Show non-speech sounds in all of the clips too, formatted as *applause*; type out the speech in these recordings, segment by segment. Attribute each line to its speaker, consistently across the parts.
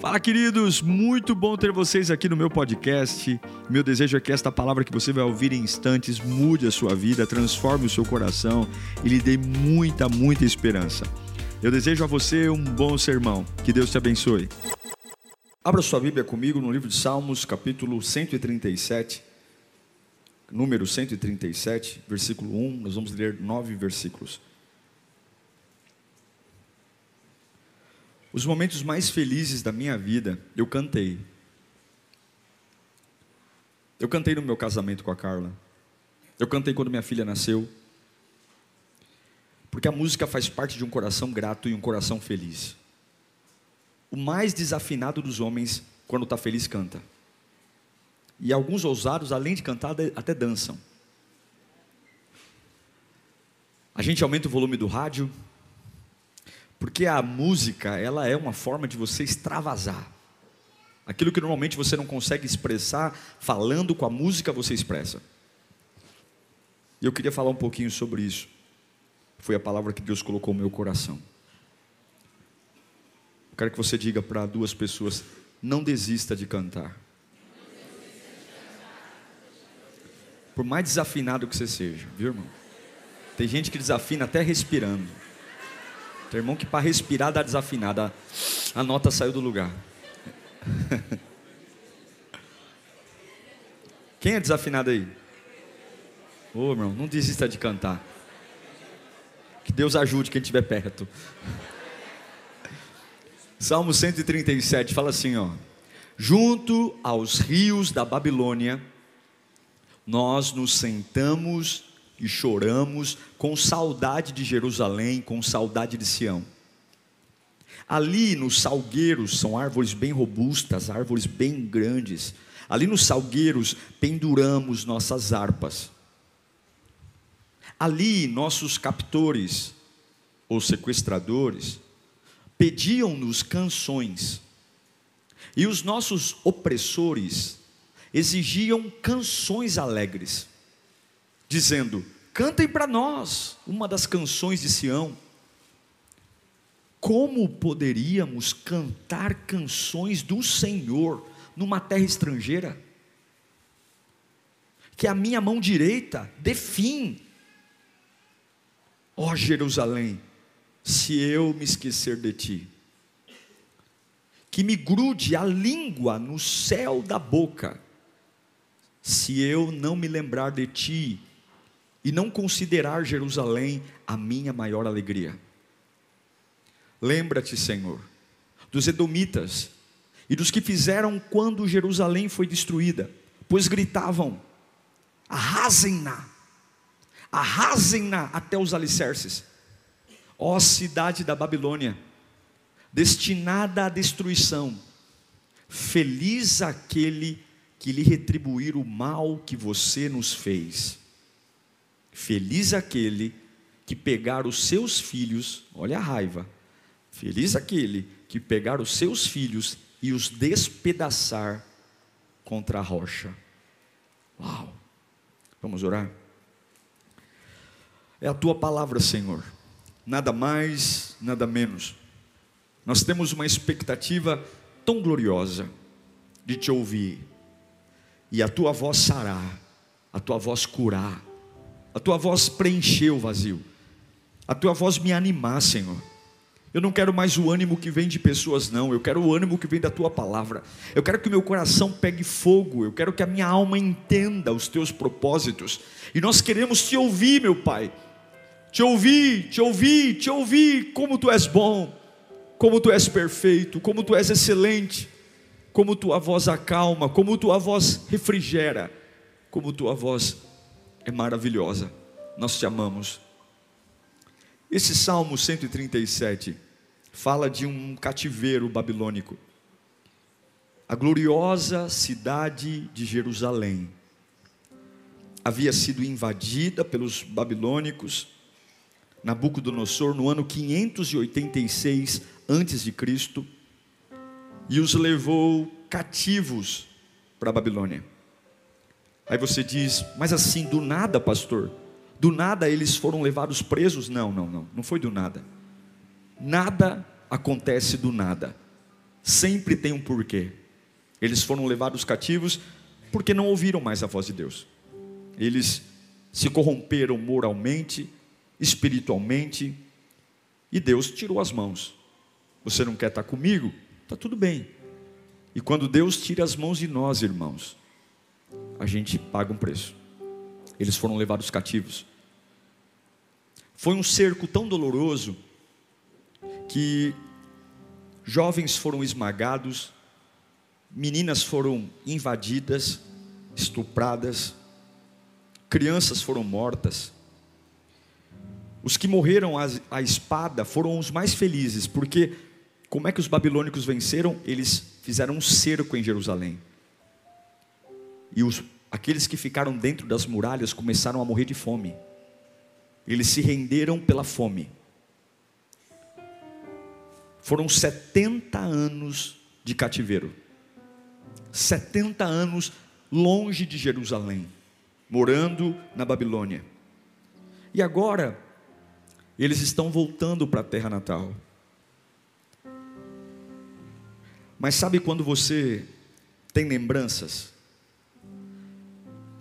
Speaker 1: Fala, queridos! Muito bom ter vocês aqui no meu podcast. Meu desejo é que esta palavra que você vai ouvir em instantes mude a sua vida, transforme o seu coração e lhe dê muita, muita esperança. Eu desejo a você um bom sermão. Que Deus te abençoe. Abra sua Bíblia comigo no livro de Salmos, capítulo 137, número 137, versículo 1. Nós vamos ler nove versículos. Os momentos mais felizes da minha vida, eu cantei. Eu cantei no meu casamento com a Carla. Eu cantei quando minha filha nasceu. Porque a música faz parte de um coração grato e um coração feliz. O mais desafinado dos homens, quando está feliz, canta. E alguns ousados, além de cantar, até dançam. A gente aumenta o volume do rádio, porque a música, ela é uma forma de você extravasar. Aquilo que normalmente você não consegue expressar, falando com a música você expressa. E eu queria falar um pouquinho sobre isso. Foi a palavra que Deus colocou no meu coração. Eu quero que você diga para duas pessoas: não desista de cantar. Por mais desafinado que você seja, viu, irmão? Tem gente que desafina até respirando. Tem irmão que para respirar dá desafinada. A nota saiu do lugar. *laughs* Quem é desafinado aí? Ô oh, irmão, não desista de cantar. Que Deus ajude quem estiver perto. *laughs* Salmo 137 fala assim, ó: Junto aos rios da Babilônia, nós nos sentamos e choramos com saudade de Jerusalém, com saudade de Sião. Ali nos salgueiros são árvores bem robustas, árvores bem grandes. Ali nos salgueiros penduramos nossas harpas. Ali nossos captores ou sequestradores pediam-nos canções. E os nossos opressores exigiam canções alegres dizendo: Cantem para nós uma das canções de Sião. Como poderíamos cantar canções do Senhor numa terra estrangeira? Que a minha mão direita dê fim. Ó oh, Jerusalém, se eu me esquecer de ti, que me grude a língua no céu da boca, se eu não me lembrar de ti e não considerar Jerusalém a minha maior alegria. Lembra-te, Senhor, dos edomitas e dos que fizeram quando Jerusalém foi destruída, pois gritavam: arrasem-na, arrasem-na até os alicerces, ó cidade da Babilônia, destinada à destruição, feliz aquele que lhe retribuir o mal que você nos fez. Feliz aquele que pegar os seus filhos, olha a raiva. Feliz aquele que pegar os seus filhos e os despedaçar contra a rocha. Uau! Vamos orar? É a tua palavra, Senhor. Nada mais, nada menos. Nós temos uma expectativa tão gloriosa de te ouvir. E a tua voz sarar, a tua voz curar, a tua voz preencher o vazio, a tua voz me animar, Senhor. Eu não quero mais o ânimo que vem de pessoas, não. Eu quero o ânimo que vem da tua palavra. Eu quero que o meu coração pegue fogo. Eu quero que a minha alma entenda os teus propósitos. E nós queremos te ouvir, meu Pai. Te ouvir, te ouvir, te ouvir. Como tu és bom, como tu és perfeito, como tu és excelente, como tua voz acalma, como tua voz refrigera, como tua voz é maravilhosa. Nós te amamos. Esse Salmo 137 fala de um cativeiro babilônico. A gloriosa cidade de Jerusalém havia sido invadida pelos babilônicos. Nabucodonosor no ano 586 antes de Cristo e os levou cativos para a Babilônia. Aí você diz, mas assim, do nada, pastor? Do nada eles foram levados presos? Não, não, não, não foi do nada. Nada acontece do nada. sempre tem um porquê. Eles foram levados cativos porque não ouviram mais a voz de Deus. Eles se corromperam moralmente, espiritualmente, e Deus tirou as mãos. Você não quer estar comigo? Está tudo bem. E quando Deus tira as mãos de nós, irmãos, a gente paga um preço. Eles foram levados cativos. Foi um cerco tão doloroso que jovens foram esmagados, meninas foram invadidas, estupradas, crianças foram mortas. Os que morreram à espada foram os mais felizes, porque como é que os babilônicos venceram? Eles fizeram um cerco em Jerusalém. E os, aqueles que ficaram dentro das muralhas começaram a morrer de fome. Eles se renderam pela fome. Foram 70 anos de cativeiro. 70 anos longe de Jerusalém, morando na Babilônia. E agora, eles estão voltando para a terra natal. Mas sabe quando você tem lembranças?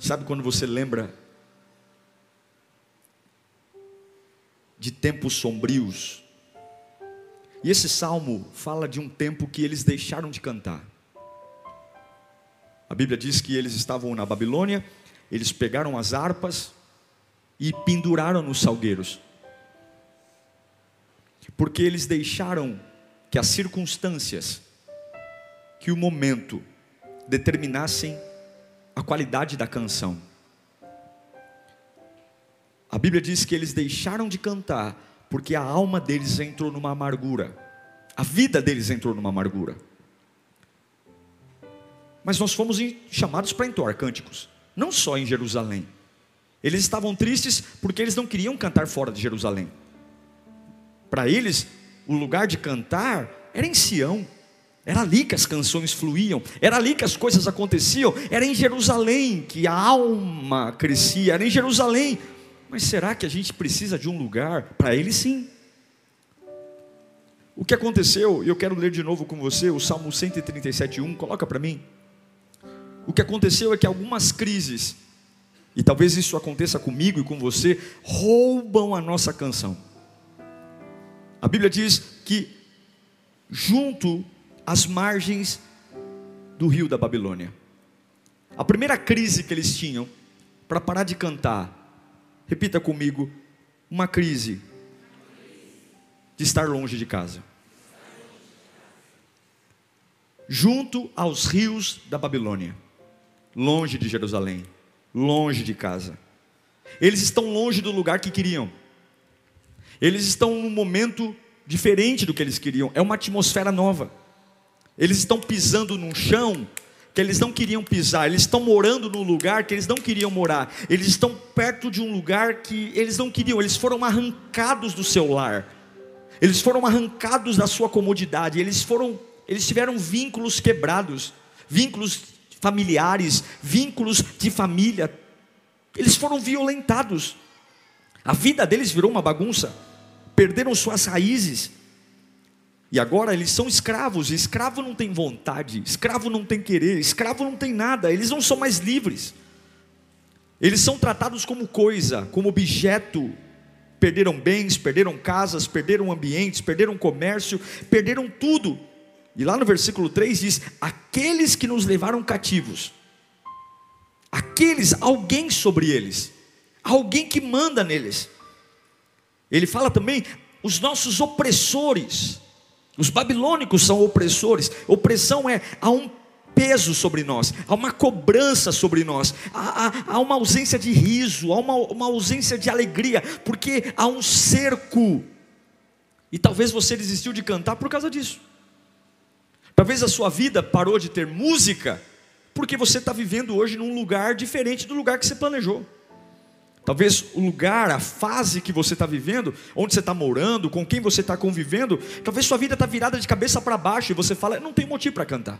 Speaker 1: Sabe quando você lembra de tempos sombrios? E esse salmo fala de um tempo que eles deixaram de cantar. A Bíblia diz que eles estavam na Babilônia, eles pegaram as harpas e penduraram nos salgueiros. Porque eles deixaram que as circunstâncias, que o momento determinassem a qualidade da canção. A Bíblia diz que eles deixaram de cantar porque a alma deles entrou numa amargura, a vida deles entrou numa amargura. Mas nós fomos chamados para entoar cânticos, não só em Jerusalém. Eles estavam tristes porque eles não queriam cantar fora de Jerusalém. Para eles, o lugar de cantar era em Sião. Era ali que as canções fluíam, era ali que as coisas aconteciam, era em Jerusalém que a alma crescia, era em Jerusalém mas será que a gente precisa de um lugar? Para ele, sim. O que aconteceu, e eu quero ler de novo com você o Salmo 137,1, coloca para mim. O que aconteceu é que algumas crises, e talvez isso aconteça comigo e com você, roubam a nossa canção. A Bíblia diz que, junto às margens do rio da Babilônia, a primeira crise que eles tinham, para parar de cantar, Repita comigo: uma crise de estar longe de casa. Junto aos rios da Babilônia, longe de Jerusalém, longe de casa. Eles estão longe do lugar que queriam. Eles estão num momento diferente do que eles queriam. É uma atmosfera nova. Eles estão pisando num chão que eles não queriam pisar, eles estão morando num lugar que eles não queriam morar, eles estão perto de um lugar que eles não queriam, eles foram arrancados do seu lar, eles foram arrancados da sua comodidade, eles foram, eles tiveram vínculos quebrados, vínculos familiares, vínculos de família, eles foram violentados, a vida deles virou uma bagunça, perderam suas raízes, e agora eles são escravos, e escravo não tem vontade, escravo não tem querer, escravo não tem nada, eles não são mais livres. Eles são tratados como coisa, como objeto. Perderam bens, perderam casas, perderam ambientes, perderam comércio, perderam tudo. E lá no versículo 3 diz: Aqueles que nos levaram cativos, aqueles, alguém sobre eles, alguém que manda neles. Ele fala também: os nossos opressores, os babilônicos são opressores. Opressão é há um peso sobre nós, há uma cobrança sobre nós, há, há, há uma ausência de riso, há uma, uma ausência de alegria, porque há um cerco. E talvez você desistiu de cantar por causa disso. Talvez a sua vida parou de ter música, porque você está vivendo hoje num lugar diferente do lugar que você planejou. Talvez o lugar, a fase que você está vivendo, onde você está morando, com quem você está convivendo, talvez sua vida está virada de cabeça para baixo e você fala: não tem motivo para cantar.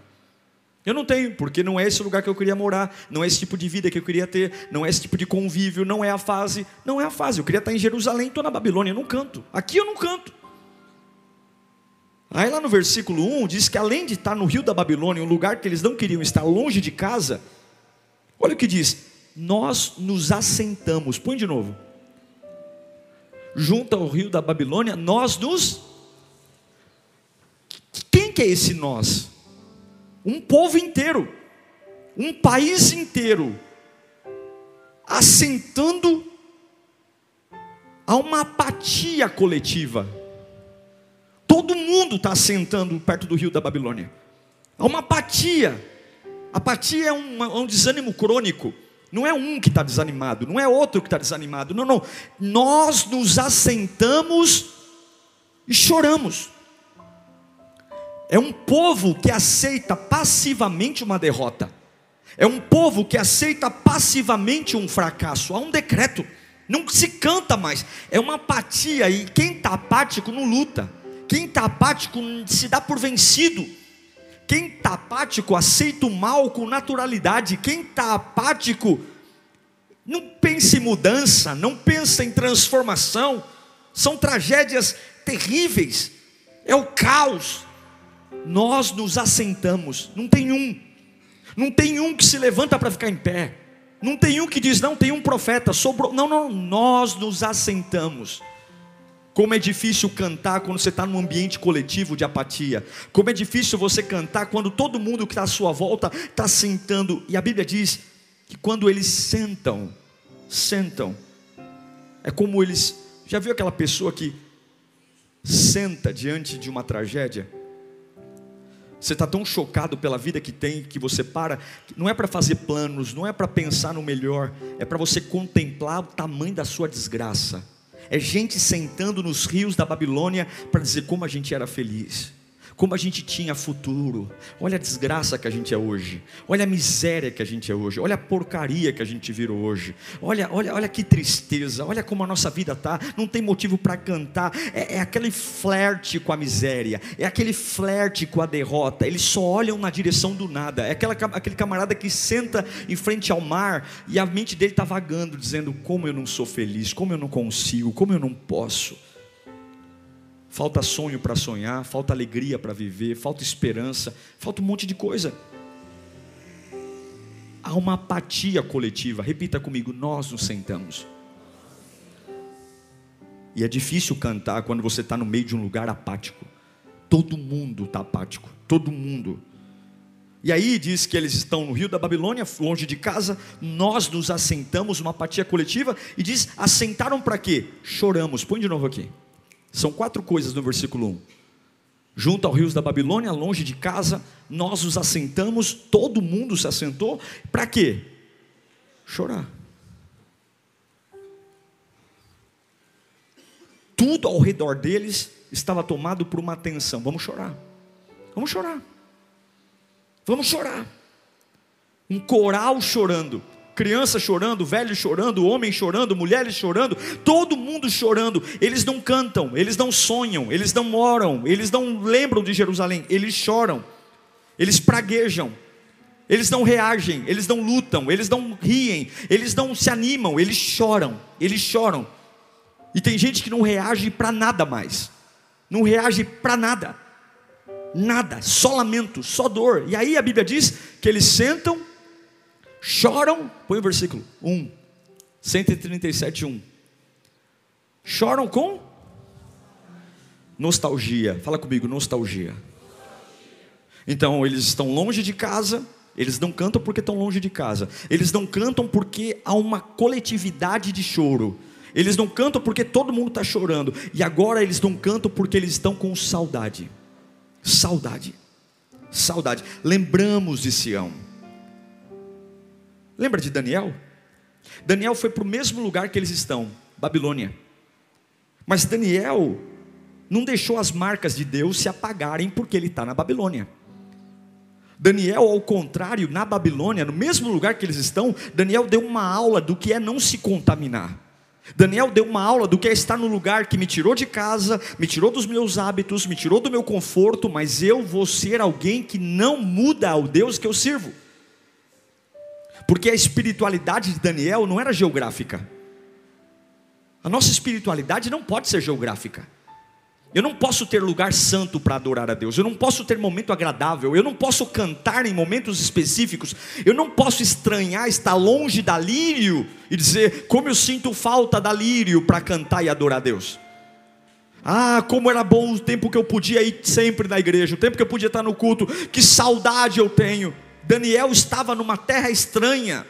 Speaker 1: Eu não tenho, porque não é esse lugar que eu queria morar, não é esse tipo de vida que eu queria ter, não é esse tipo de convívio, não é a fase, não é a fase. Eu queria estar em Jerusalém, estou na Babilônia, eu não canto. Aqui eu não canto. Aí lá no versículo 1 diz que além de estar no rio da Babilônia, um lugar que eles não queriam estar longe de casa, olha o que diz: nós nos assentamos. Põe de novo. Junto ao rio da Babilônia, nós nos. Quem que é esse nós? Um povo inteiro, um país inteiro, assentando a uma apatia coletiva. Todo mundo está sentando perto do rio da Babilônia. Há uma apatia. Apatia é um, é um desânimo crônico. Não é um que está desanimado, não é outro que está desanimado. Não, não. Nós nos assentamos e choramos. É um povo que aceita passivamente uma derrota. É um povo que aceita passivamente um fracasso. Há um decreto. Não se canta mais. É uma apatia. E quem está apático não luta. Quem está apático se dá por vencido. Quem está apático aceita o mal com naturalidade. Quem está apático não pensa em mudança, não pensa em transformação. São tragédias terríveis. É o caos. Nós nos assentamos. Não tem um. Não tem um que se levanta para ficar em pé. Não tem um que diz, não, tem um profeta, sobrou. Não, não, nós nos assentamos. Como é difícil cantar quando você está num ambiente coletivo de apatia. Como é difícil você cantar quando todo mundo que está à sua volta está sentando. E a Bíblia diz que quando eles sentam, sentam, é como eles. Já viu aquela pessoa que senta diante de uma tragédia? Você está tão chocado pela vida que tem que você para. Não é para fazer planos, não é para pensar no melhor, é para você contemplar o tamanho da sua desgraça é gente sentando nos rios da Babilônia para dizer como a gente era feliz como a gente tinha futuro. Olha a desgraça que a gente é hoje. Olha a miséria que a gente é hoje. Olha a porcaria que a gente virou hoje. Olha, olha, olha que tristeza. Olha como a nossa vida tá. Não tem motivo para cantar. É, é aquele flerte com a miséria. É aquele flerte com a derrota. Eles só olham na direção do nada. É aquela, aquele camarada que senta em frente ao mar e a mente dele está vagando, dizendo como eu não sou feliz, como eu não consigo, como eu não posso. Falta sonho para sonhar, falta alegria para viver, falta esperança, falta um monte de coisa. Há uma apatia coletiva. Repita comigo: nós nos sentamos. E é difícil cantar quando você está no meio de um lugar apático. Todo mundo está apático, todo mundo. E aí diz que eles estão no rio da Babilônia, longe de casa, nós nos assentamos, uma apatia coletiva, e diz: assentaram para quê? Choramos. Põe de novo aqui. São quatro coisas no versículo 1. Junto ao rios da Babilônia, longe de casa, nós nos assentamos, todo mundo se assentou, para quê? Chorar. Tudo ao redor deles estava tomado por uma atenção. Vamos chorar. Vamos chorar. Vamos chorar. Um coral chorando criança chorando, velho chorando, homem chorando, mulheres chorando, todo mundo chorando. Eles não cantam, eles não sonham, eles não moram, eles não lembram de Jerusalém, eles choram, eles praguejam. Eles não reagem, eles não lutam, eles não riem, eles não se animam, eles choram, eles choram. E tem gente que não reage para nada mais, não reage para nada, nada, só lamento, só dor. E aí a Bíblia diz que eles sentam choram, põe o versículo 1, 137, 1. Choram com nostalgia. Fala comigo, nostalgia. Então, eles estão longe de casa, eles não cantam porque estão longe de casa. Eles não cantam porque há uma coletividade de choro. Eles não cantam porque todo mundo está chorando. E agora eles não cantam porque eles estão com saudade. Saudade. Saudade. Lembramos de Sião. Lembra de Daniel? Daniel foi para o mesmo lugar que eles estão, Babilônia. Mas Daniel não deixou as marcas de Deus se apagarem porque ele está na Babilônia. Daniel, ao contrário, na Babilônia, no mesmo lugar que eles estão, Daniel deu uma aula do que é não se contaminar. Daniel deu uma aula do que é estar no lugar que me tirou de casa, me tirou dos meus hábitos, me tirou do meu conforto, mas eu vou ser alguém que não muda o Deus que eu sirvo. Porque a espiritualidade de Daniel não era geográfica. A nossa espiritualidade não pode ser geográfica. Eu não posso ter lugar santo para adorar a Deus. Eu não posso ter momento agradável. Eu não posso cantar em momentos específicos. Eu não posso estranhar estar longe da lírio e dizer como eu sinto falta da lírio para cantar e adorar a Deus. Ah, como era bom o tempo que eu podia ir sempre na igreja, o tempo que eu podia estar no culto. Que saudade eu tenho. Daniel estava numa terra estranha.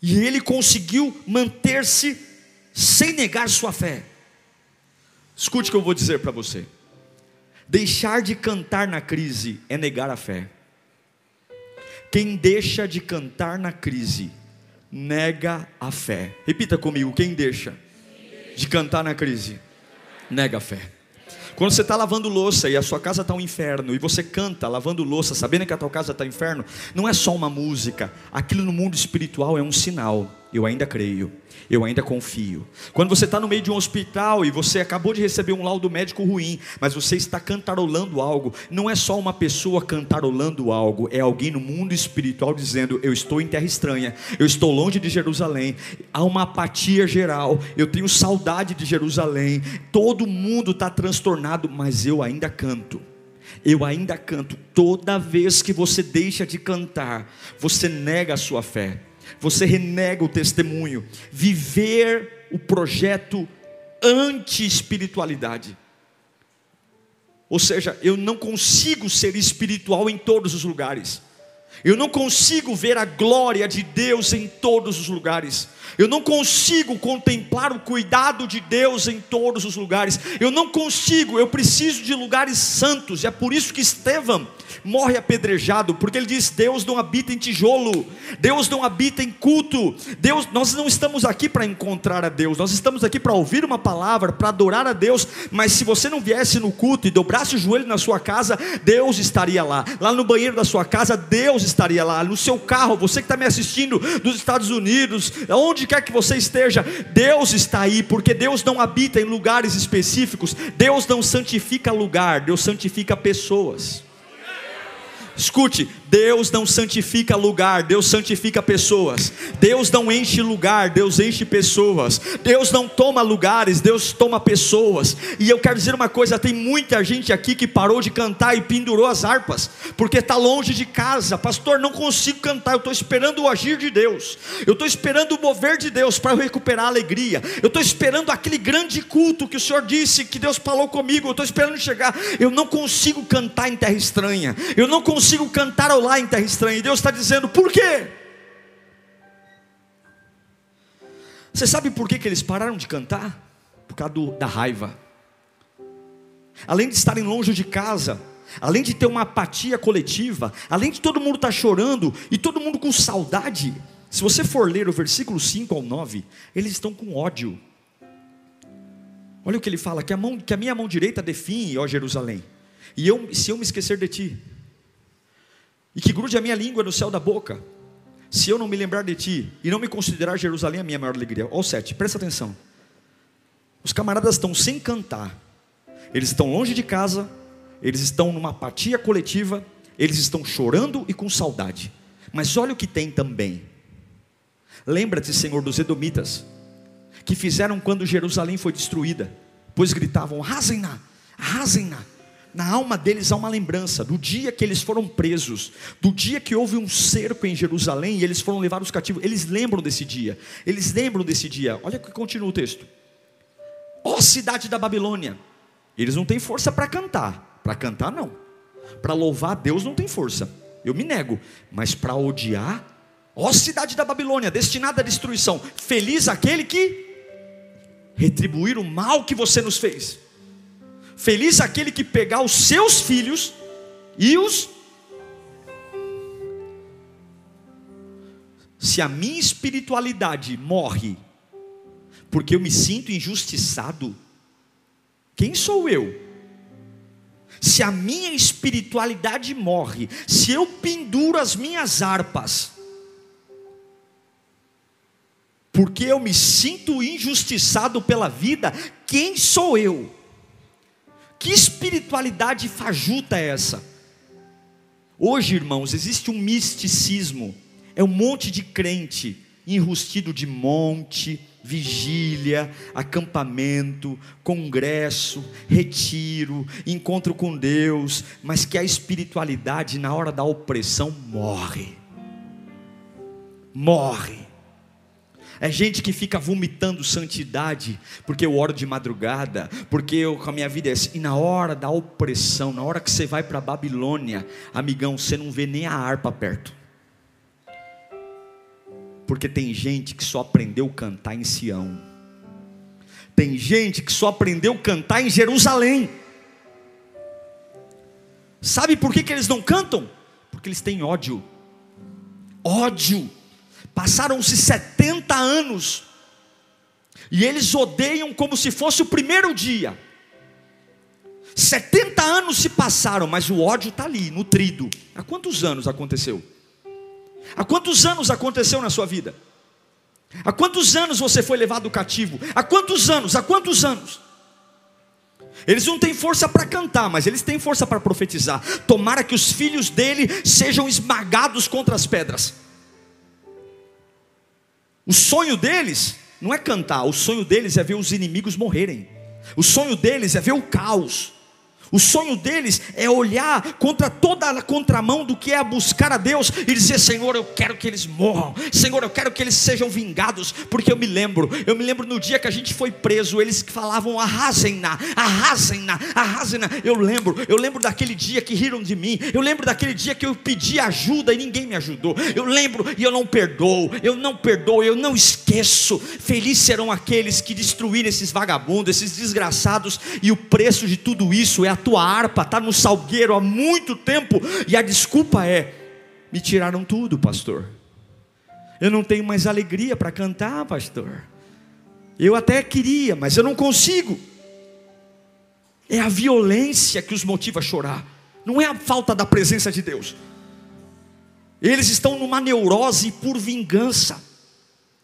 Speaker 1: E ele conseguiu manter-se sem negar sua fé. Escute o que eu vou dizer para você. Deixar de cantar na crise é negar a fé. Quem deixa de cantar na crise nega a fé. Repita comigo: quem deixa de cantar na crise nega a fé. Quando você está lavando louça e a sua casa está um inferno, e você canta lavando louça, sabendo que a tua casa está um inferno, não é só uma música, aquilo no mundo espiritual é um sinal. Eu ainda creio eu ainda confio. Quando você está no meio de um hospital e você acabou de receber um laudo médico ruim, mas você está cantarolando algo, não é só uma pessoa cantarolando algo, é alguém no mundo espiritual dizendo: Eu estou em terra estranha, eu estou longe de Jerusalém, há uma apatia geral, eu tenho saudade de Jerusalém, todo mundo está transtornado, mas eu ainda canto. Eu ainda canto. Toda vez que você deixa de cantar, você nega a sua fé você renega o testemunho. Viver o projeto anti-espiritualidade. Ou seja, eu não consigo ser espiritual em todos os lugares. Eu não consigo ver a glória de Deus em todos os lugares. Eu não consigo contemplar o cuidado de Deus em todos os lugares. Eu não consigo, eu preciso de lugares santos. E é por isso que Estevão morre apedrejado, porque ele diz: Deus não habita em tijolo, Deus não habita em culto. Deus, nós não estamos aqui para encontrar a Deus, nós estamos aqui para ouvir uma palavra, para adorar a Deus. Mas se você não viesse no culto e dobrasse o joelho na sua casa, Deus estaria lá. Lá no banheiro da sua casa, Deus estaria lá. No seu carro, você que está me assistindo dos Estados Unidos, onde quer que você esteja, Deus está aí, porque Deus não habita em lugares específicos, Deus não santifica lugar, Deus santifica pessoas. Escute, Deus não santifica lugar, Deus santifica pessoas. Deus não enche lugar, Deus enche pessoas. Deus não toma lugares, Deus toma pessoas. E eu quero dizer uma coisa: tem muita gente aqui que parou de cantar e pendurou as harpas, porque está longe de casa. Pastor, não consigo cantar, eu estou esperando o agir de Deus, eu estou esperando o mover de Deus para recuperar a alegria. Eu estou esperando aquele grande culto que o Senhor disse, que Deus falou comigo, eu estou esperando chegar. Eu não consigo cantar em terra estranha, eu não consigo cantar ao lá em terra estranha. E Deus está dizendo: por quê? Você sabe por que, que eles pararam de cantar? Por causa do, da raiva. Além de estarem longe de casa, além de ter uma apatia coletiva, além de todo mundo estar tá chorando e todo mundo com saudade, se você for ler o versículo 5 ao 9, eles estão com ódio. Olha o que ele fala: que a, mão, que a minha mão direita define, ó Jerusalém, e eu, se eu me esquecer de ti, e que grude a minha língua no céu da boca, se eu não me lembrar de ti e não me considerar Jerusalém a minha maior alegria. Olha o 7, presta atenção. Os camaradas estão sem cantar, eles estão longe de casa, eles estão numa apatia coletiva, eles estão chorando e com saudade. Mas olha o que tem também. Lembra-te, Senhor, dos Edomitas, que fizeram quando Jerusalém foi destruída, pois gritavam: arrasem-na, arrasem-na na alma deles há uma lembrança do dia que eles foram presos, do dia que houve um cerco em Jerusalém e eles foram levados cativos. Eles lembram desse dia, eles lembram desse dia. Olha que continua o texto. Ó cidade da Babilônia, eles não têm força para cantar, para cantar não, para louvar a Deus não tem força, eu me nego, mas para odiar, ó cidade da Babilônia, destinada à destruição, feliz aquele que retribuir o mal que você nos fez. Feliz aquele que pegar os seus filhos e os. Se a minha espiritualidade morre, porque eu me sinto injustiçado, quem sou eu? Se a minha espiritualidade morre, se eu penduro as minhas harpas, porque eu me sinto injustiçado pela vida, quem sou eu? Que espiritualidade fajuta é essa? Hoje, irmãos, existe um misticismo, é um monte de crente enrustido de monte, vigília, acampamento, congresso, retiro, encontro com Deus, mas que a espiritualidade na hora da opressão morre. Morre. É gente que fica vomitando santidade, porque eu oro de madrugada, porque eu, a minha vida é assim. E na hora da opressão, na hora que você vai para Babilônia, amigão, você não vê nem a harpa perto. Porque tem gente que só aprendeu a cantar em Sião. Tem gente que só aprendeu a cantar em Jerusalém. Sabe por que, que eles não cantam? Porque eles têm ódio. Ódio. Passaram-se 70 anos. E eles odeiam como se fosse o primeiro dia. 70 anos se passaram, mas o ódio está ali, nutrido. Há quantos anos aconteceu? Há quantos anos aconteceu na sua vida? Há quantos anos você foi levado cativo? Há quantos anos? Há quantos anos? Eles não têm força para cantar, mas eles têm força para profetizar. Tomara que os filhos dele sejam esmagados contra as pedras. O sonho deles não é cantar, o sonho deles é ver os inimigos morrerem. O sonho deles é ver o caos. O sonho deles é olhar contra toda a contramão do que é buscar a Deus e dizer: Senhor, eu quero que eles morram, Senhor, eu quero que eles sejam vingados, porque eu me lembro, eu me lembro no dia que a gente foi preso, eles falavam: arrasem-na, arrasem-na, arrasem-na. Eu lembro, eu lembro daquele dia que riram de mim, eu lembro daquele dia que eu pedi ajuda e ninguém me ajudou. Eu lembro e eu não perdoo, eu não perdoo, eu não esqueço. Felizes serão aqueles que destruírem esses vagabundos, esses desgraçados, e o preço de tudo isso é a tua harpa está no salgueiro há muito tempo, e a desculpa é: me tiraram tudo, pastor. Eu não tenho mais alegria para cantar, pastor. Eu até queria, mas eu não consigo. É a violência que os motiva a chorar, não é a falta da presença de Deus. Eles estão numa neurose por vingança.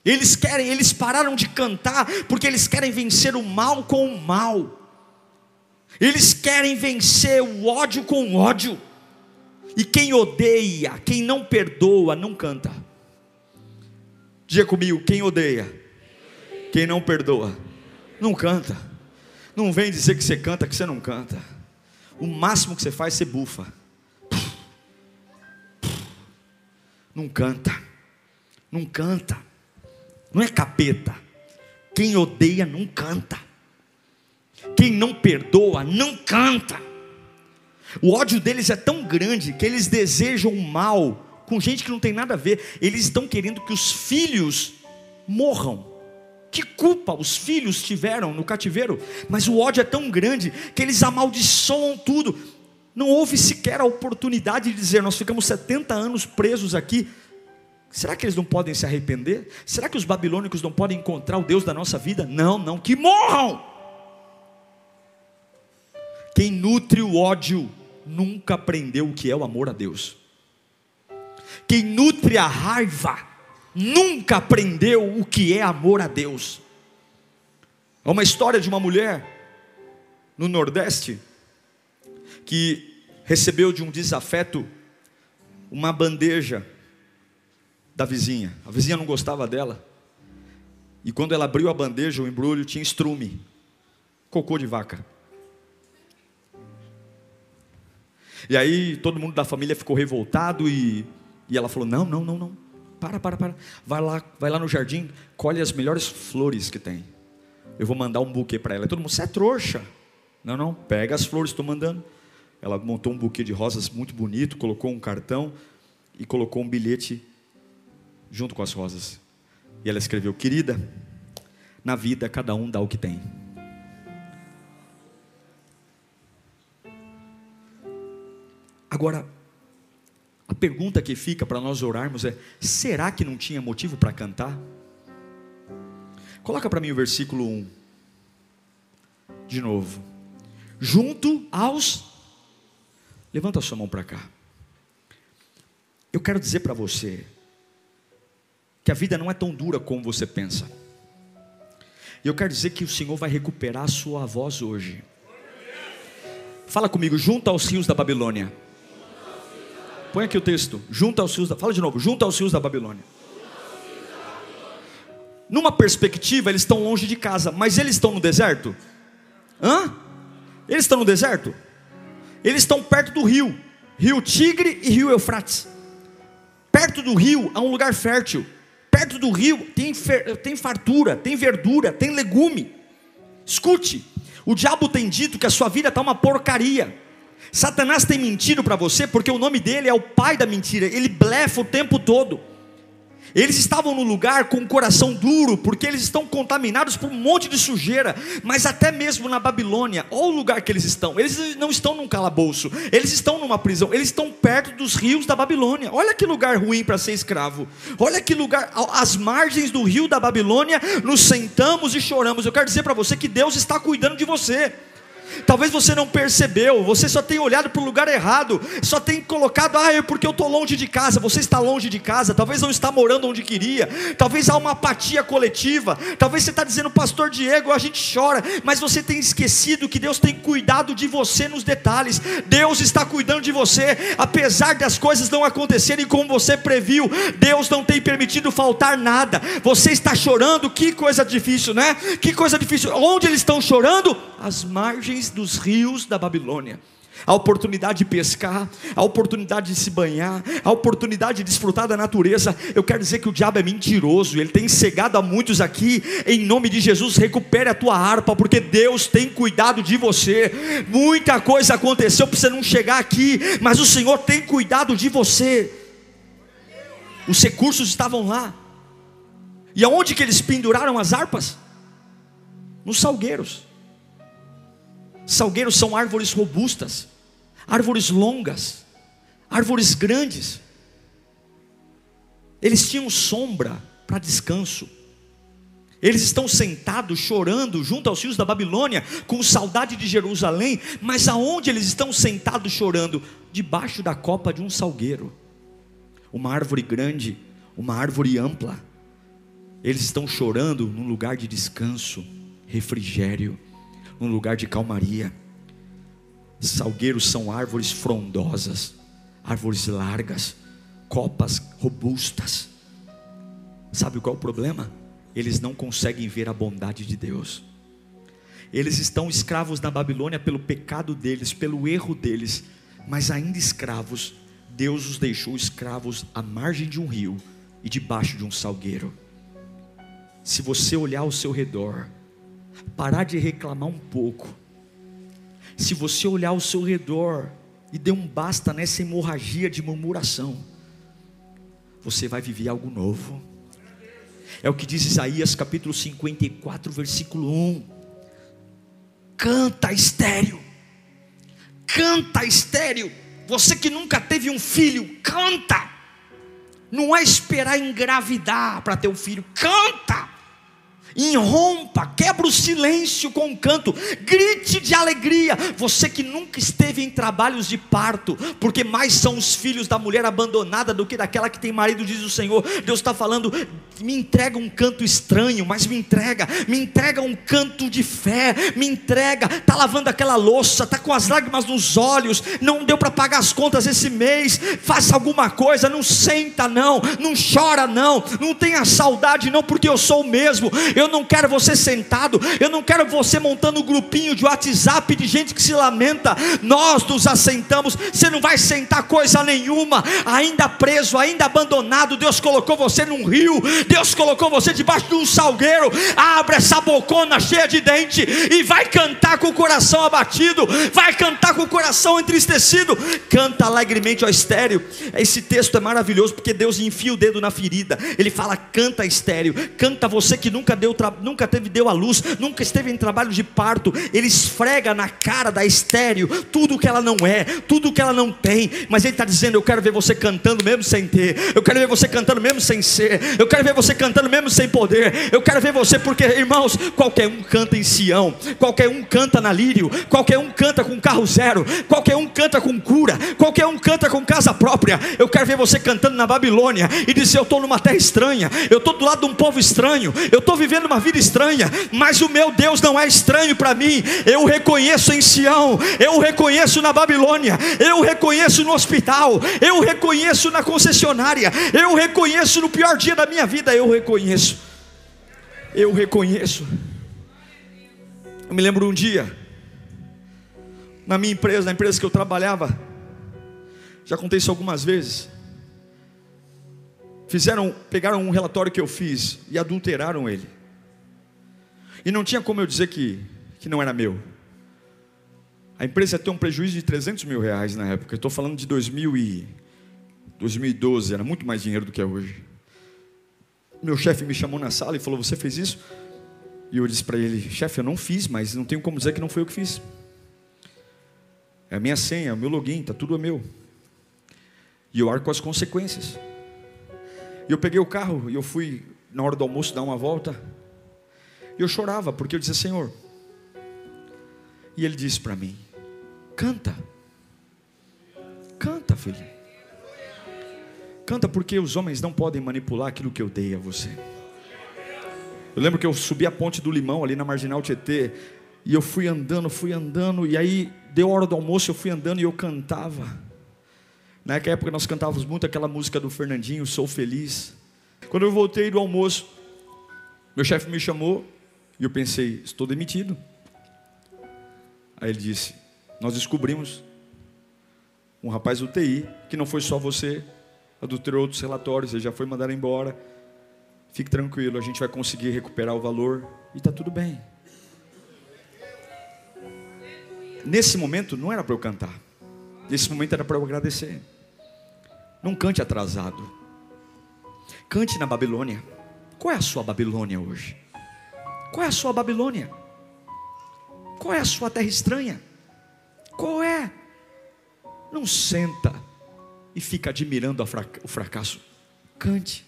Speaker 1: Eles querem, eles pararam de cantar porque eles querem vencer o mal com o mal. Eles querem vencer o ódio com ódio. E quem odeia, quem não perdoa, não canta. Diga comigo, quem odeia, quem não perdoa, não canta. Não vem dizer que você canta, que você não canta. O máximo que você faz, você bufa. Não canta. Não canta. Não é capeta. Quem odeia não canta. Quem não perdoa, não canta. O ódio deles é tão grande que eles desejam mal com gente que não tem nada a ver. Eles estão querendo que os filhos morram. Que culpa os filhos tiveram no cativeiro? Mas o ódio é tão grande que eles amaldiçoam tudo. Não houve sequer a oportunidade de dizer: Nós ficamos 70 anos presos aqui. Será que eles não podem se arrepender? Será que os babilônicos não podem encontrar o Deus da nossa vida? Não, não, que morram! Quem nutre o ódio nunca aprendeu o que é o amor a Deus. Quem nutre a raiva nunca aprendeu o que é amor a Deus. É uma história de uma mulher no Nordeste que recebeu de um desafeto uma bandeja da vizinha. A vizinha não gostava dela. E quando ela abriu a bandeja, o embrulho tinha estrume, cocô de vaca. E aí todo mundo da família ficou revoltado e, e ela falou: Não, não, não, não. Para, para, para. Vai lá, vai lá no jardim, colhe as melhores flores que tem. Eu vou mandar um buquê para ela. E todo mundo, você é trouxa. Não, não, pega as flores, estou mandando. Ela montou um buquê de rosas muito bonito, colocou um cartão e colocou um bilhete junto com as rosas. E ela escreveu: Querida, na vida cada um dá o que tem. Agora, a pergunta que fica para nós orarmos é: será que não tinha motivo para cantar? Coloca para mim o versículo 1. De novo. Junto aos. Levanta a sua mão para cá. Eu quero dizer para você que a vida não é tão dura como você pensa. E eu quero dizer que o Senhor vai recuperar a sua voz hoje. Fala comigo, junto aos rios da Babilônia. Põe aqui o texto. Junto aos rios da. Fala de novo. Junto aos rios da Babilônia. Numa perspectiva, eles estão longe de casa, mas eles estão no deserto? Hã? Eles estão no deserto? Eles estão perto do rio, rio Tigre e rio Eufrates. Perto do rio há um lugar fértil. Perto do rio tem, tem fartura, tem verdura, tem legume. Escute, o diabo tem dito que a sua vida está uma porcaria. Satanás tem mentido para você porque o nome dele é o pai da mentira, ele blefa o tempo todo. Eles estavam no lugar com o coração duro, porque eles estão contaminados por um monte de sujeira. Mas até mesmo na Babilônia, olha o lugar que eles estão. Eles não estão num calabouço, eles estão numa prisão, eles estão perto dos rios da Babilônia. Olha que lugar ruim para ser escravo. Olha que lugar, às margens do rio da Babilônia, nos sentamos e choramos. Eu quero dizer para você que Deus está cuidando de você. Talvez você não percebeu, você só tem olhado para o lugar errado, só tem colocado, ah, é porque eu estou longe de casa. Você está longe de casa, talvez não está morando onde queria, talvez há uma apatia coletiva, talvez você está dizendo, Pastor Diego, a gente chora, mas você tem esquecido que Deus tem cuidado de você nos detalhes, Deus está cuidando de você, apesar das coisas não acontecerem como você previu, Deus não tem permitido faltar nada. Você está chorando, que coisa difícil, né? Que coisa difícil. Onde eles estão chorando? As margens dos rios da Babilônia. A oportunidade de pescar, a oportunidade de se banhar, a oportunidade de desfrutar da natureza. Eu quero dizer que o diabo é mentiroso, ele tem cegado a muitos aqui. Em nome de Jesus, recupere a tua harpa, porque Deus tem cuidado de você. Muita coisa aconteceu para você não chegar aqui, mas o Senhor tem cuidado de você. Os recursos estavam lá. E aonde que eles penduraram as harpas? Nos salgueiros. Salgueiros são árvores robustas, árvores longas, árvores grandes. Eles tinham sombra para descanso. Eles estão sentados chorando junto aos rios da Babilônia, com saudade de Jerusalém, mas aonde eles estão sentados chorando? Debaixo da copa de um salgueiro. Uma árvore grande, uma árvore ampla. Eles estão chorando num lugar de descanso, refrigério num lugar de calmaria. Salgueiros são árvores frondosas, árvores largas, copas robustas. Sabe qual é o problema? Eles não conseguem ver a bondade de Deus. Eles estão escravos na Babilônia pelo pecado deles, pelo erro deles, mas ainda escravos, Deus os deixou escravos à margem de um rio e debaixo de um salgueiro. Se você olhar ao seu redor, parar de reclamar um pouco. Se você olhar ao seu redor e der um basta nessa hemorragia de murmuração, você vai viver algo novo. É o que diz Isaías capítulo 54, versículo 1. Canta estéreo, canta estéreo. Você que nunca teve um filho, canta. Não é esperar engravidar para ter um filho, canta irrompa, quebra o silêncio com um canto, grite de alegria. Você que nunca esteve em trabalhos de parto, porque mais são os filhos da mulher abandonada do que daquela que tem marido, diz o Senhor. Deus está falando, me entrega um canto estranho, mas me entrega, me entrega um canto de fé, me entrega. Está lavando aquela louça, está com as lágrimas nos olhos, não deu para pagar as contas esse mês. Faça alguma coisa, não senta não, não chora não, não tenha saudade não, porque eu sou o mesmo. Eu eu não quero você sentado, eu não quero você montando um grupinho de WhatsApp de gente que se lamenta. Nós nos assentamos, você não vai sentar coisa nenhuma, ainda preso, ainda abandonado. Deus colocou você num rio, Deus colocou você debaixo de um salgueiro. Abre essa bocona cheia de dente e vai cantar com o coração abatido, vai cantar com o coração entristecido. Canta alegremente ao estéreo. Esse texto é maravilhoso porque Deus enfia o dedo na ferida. Ele fala: canta estéreo, canta você que nunca deu nunca teve, deu à luz, nunca esteve em trabalho de parto, ele esfrega na cara da estéreo tudo que ela não é, tudo que ela não tem, mas ele está dizendo: Eu quero ver você cantando mesmo sem ter, eu quero ver você cantando mesmo sem ser, eu quero ver você cantando mesmo sem poder, eu quero ver você, porque irmãos, qualquer um canta em Sião, qualquer um canta na Lírio, qualquer um canta com carro zero, qualquer um canta com cura, qualquer um canta com casa própria. Eu quero ver você cantando na Babilônia e dizer: Eu estou numa terra estranha, eu estou do lado de um povo estranho, eu estou vivendo uma vida estranha, mas o meu Deus não é estranho para mim. Eu o reconheço em Sião, eu o reconheço na Babilônia, eu o reconheço no hospital, eu o reconheço na concessionária, eu o reconheço no pior dia da minha vida, eu o reconheço. Eu reconheço. Eu me lembro um dia, na minha empresa, na empresa que eu trabalhava, já contei isso algumas vezes. Fizeram, pegaram um relatório que eu fiz e adulteraram ele. E não tinha como eu dizer que, que não era meu. A empresa ter um prejuízo de 300 mil reais na época. Eu estou falando de 2000 e 2012, era muito mais dinheiro do que é hoje. Meu chefe me chamou na sala e falou: Você fez isso? E eu disse para ele: Chefe, eu não fiz, mas não tenho como dizer que não foi eu que fiz. É a minha senha, é o meu login, está tudo meu. E eu arco as consequências. E eu peguei o carro e eu fui, na hora do almoço, dar uma volta. E eu chorava, porque eu dizia: Senhor. E ele disse para mim: Canta. Canta, filho. Canta porque os homens não podem manipular aquilo que eu dei a você. Eu lembro que eu subi a ponte do Limão ali na Marginal Tietê e eu fui andando, fui andando e aí deu hora do almoço, eu fui andando e eu cantava. Naquela época nós cantávamos muito aquela música do Fernandinho, Sou Feliz. Quando eu voltei do almoço, meu chefe me chamou e eu pensei, estou demitido. Aí ele disse: Nós descobrimos um rapaz do TI que não foi só você, adulterou outros relatórios, ele já foi mandado embora. Fique tranquilo, a gente vai conseguir recuperar o valor e está tudo bem. Nesse momento não era para eu cantar, nesse momento era para eu agradecer. Não cante atrasado, cante na Babilônia. Qual é a sua Babilônia hoje? Qual é a sua Babilônia? Qual é a sua terra estranha? Qual é? Não senta e fica admirando o fracasso. Cante.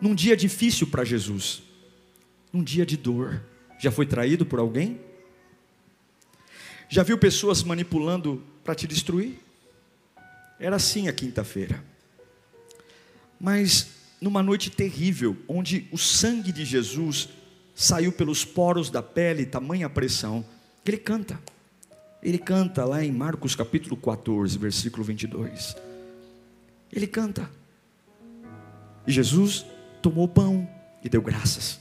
Speaker 1: Num dia difícil para Jesus, num dia de dor, já foi traído por alguém? Já viu pessoas manipulando para te destruir? Era assim a quinta-feira. Mas numa noite terrível, onde o sangue de Jesus saiu pelos poros da pele, tamanha pressão, ele canta. Ele canta lá em Marcos capítulo 14, versículo 22. Ele canta. E Jesus tomou o pão e deu graças.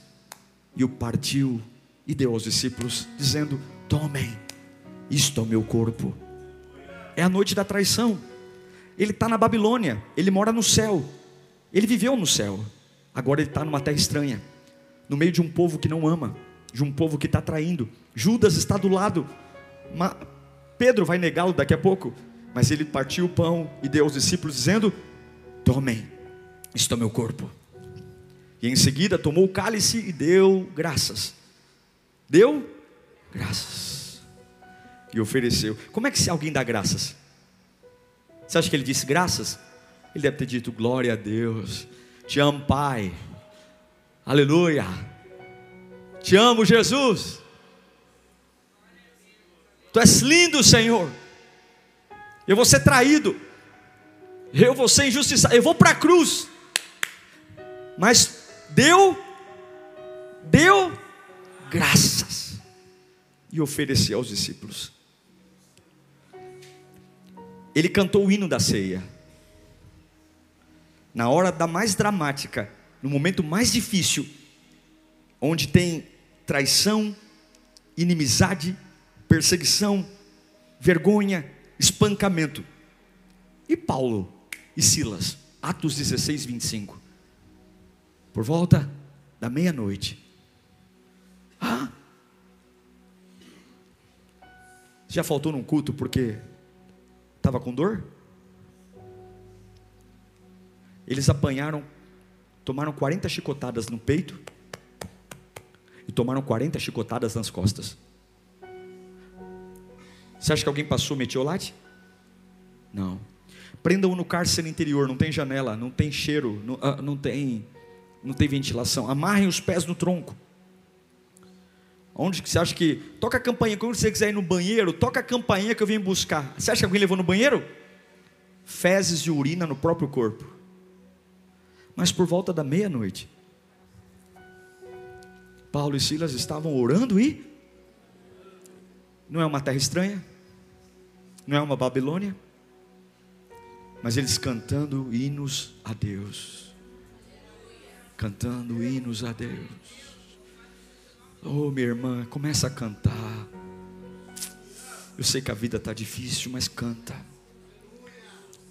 Speaker 1: E o partiu e deu aos discípulos, dizendo: Tomem, isto é o meu corpo. É a noite da traição. Ele está na Babilônia, ele mora no céu. Ele viveu no céu. Agora ele está numa terra estranha, no meio de um povo que não ama, de um povo que está traindo. Judas está do lado. Pedro vai negá-lo daqui a pouco. Mas ele partiu o pão e deu aos discípulos, dizendo: Tomem, isto é meu corpo. E em seguida tomou o cálice e deu graças. Deu graças. E ofereceu. Como é que se alguém dá graças? Você acha que ele disse graças? Ele deve ter dito glória a Deus. Te amo, Pai. Aleluia. Te amo, Jesus. Tu és lindo, Senhor eu vou ser traído, eu vou ser injustiçado, eu vou para a cruz. Mas deu, deu graças e ofereceu aos discípulos. Ele cantou o hino da ceia. Na hora da mais dramática, no momento mais difícil, onde tem traição, inimizade, perseguição, vergonha, espancamento. E Paulo e Silas, Atos 16, 25. Por volta da meia-noite. Ah! Já faltou num culto porque estava com dor? Eles apanharam, tomaram 40 chicotadas no peito e tomaram 40 chicotadas nas costas. Você acha que alguém passou metiolate? Não. Prendam-o no cárcere interior, não tem janela, não tem cheiro, não, uh, não, tem, não tem ventilação. Amarrem os pés no tronco. Onde que você acha que. Toca a campainha, quando você quiser ir no banheiro, toca a campainha que eu vim buscar. Você acha que alguém levou no banheiro? Fezes e urina no próprio corpo. Mas por volta da meia-noite, Paulo e Silas estavam orando e não é uma terra estranha, não é uma Babilônia, mas eles cantando hinos a Deus, cantando hinos a Deus. Oh, minha irmã, começa a cantar. Eu sei que a vida está difícil, mas canta.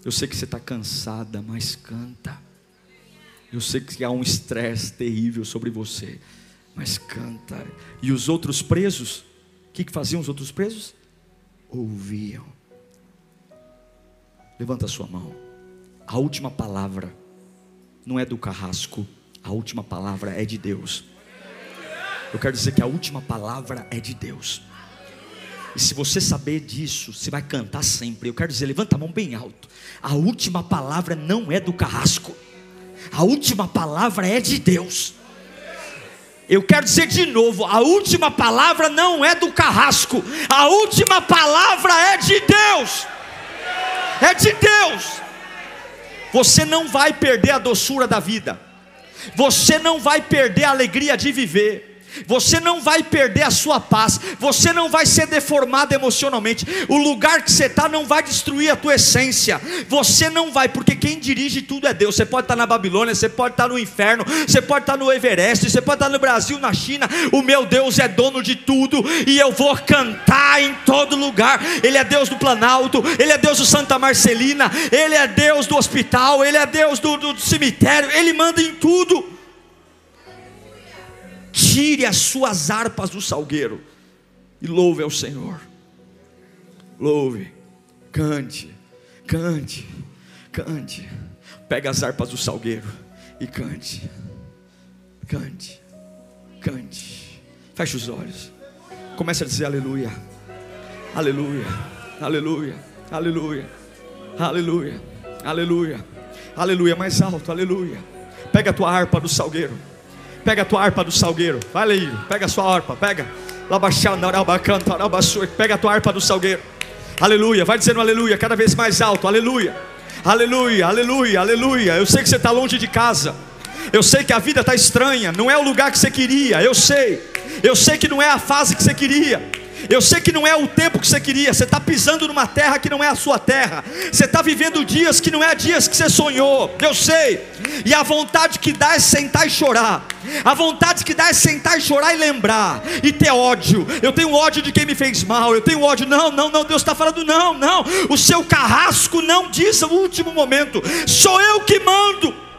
Speaker 1: Eu sei que você está cansada, mas canta. Eu sei que há um estresse terrível sobre você, mas canta. E os outros presos, o que, que faziam os outros presos? Ouviam. Levanta a sua mão. A última palavra não é do carrasco, a última palavra é de Deus. Eu quero dizer que a última palavra é de Deus. E se você saber disso, você vai cantar sempre. Eu quero dizer, levanta a mão bem alto. A última palavra não é do carrasco. A última palavra é de Deus. Eu quero dizer de novo, a última palavra não é do carrasco. A última palavra é de Deus. É de Deus. Você não vai perder a doçura da vida. Você não vai perder a alegria de viver você não vai perder a sua paz, você não vai ser deformado emocionalmente, o lugar que você está não vai destruir a tua essência, você não vai, porque quem dirige tudo é Deus. Você pode estar na Babilônia, você pode estar no inferno, você pode estar no Everest, você pode estar no Brasil, na China. O meu Deus é dono de tudo e eu vou cantar em todo lugar. Ele é Deus do Planalto, Ele é Deus do Santa Marcelina, Ele é Deus do hospital, Ele é Deus do, do cemitério, Ele manda em tudo tire as suas harpas do salgueiro e louve ao Senhor. Louve, cante, cante, cante. Pega as harpas do salgueiro e cante, cante, cante. Feche os olhos. Comece a dizer aleluia, aleluia, aleluia, aleluia, aleluia, aleluia, aleluia. Mais alto, aleluia. Pega a tua harpa do salgueiro. Pega a tua harpa do salgueiro. Vai aí, pega a sua harpa, pega. Pega a tua harpa do salgueiro. Aleluia. Vai dizendo aleluia, cada vez mais alto. Aleluia. Aleluia, aleluia, aleluia. Eu sei que você está longe de casa. Eu sei que a vida está estranha. Não é o lugar que você queria. Eu sei. Eu sei que não é a fase que você queria. Eu sei que não é o tempo que você queria. Você está pisando numa terra que não é a sua terra. Você está vivendo dias que não é dias que você sonhou. Eu sei. E a vontade que dá é sentar e chorar. A vontade que dá é sentar e chorar e lembrar. E ter ódio. Eu tenho ódio de quem me fez mal. Eu tenho ódio. Não, não, não. Deus está falando, não, não. O seu carrasco não diz o último momento. Sou eu que mando.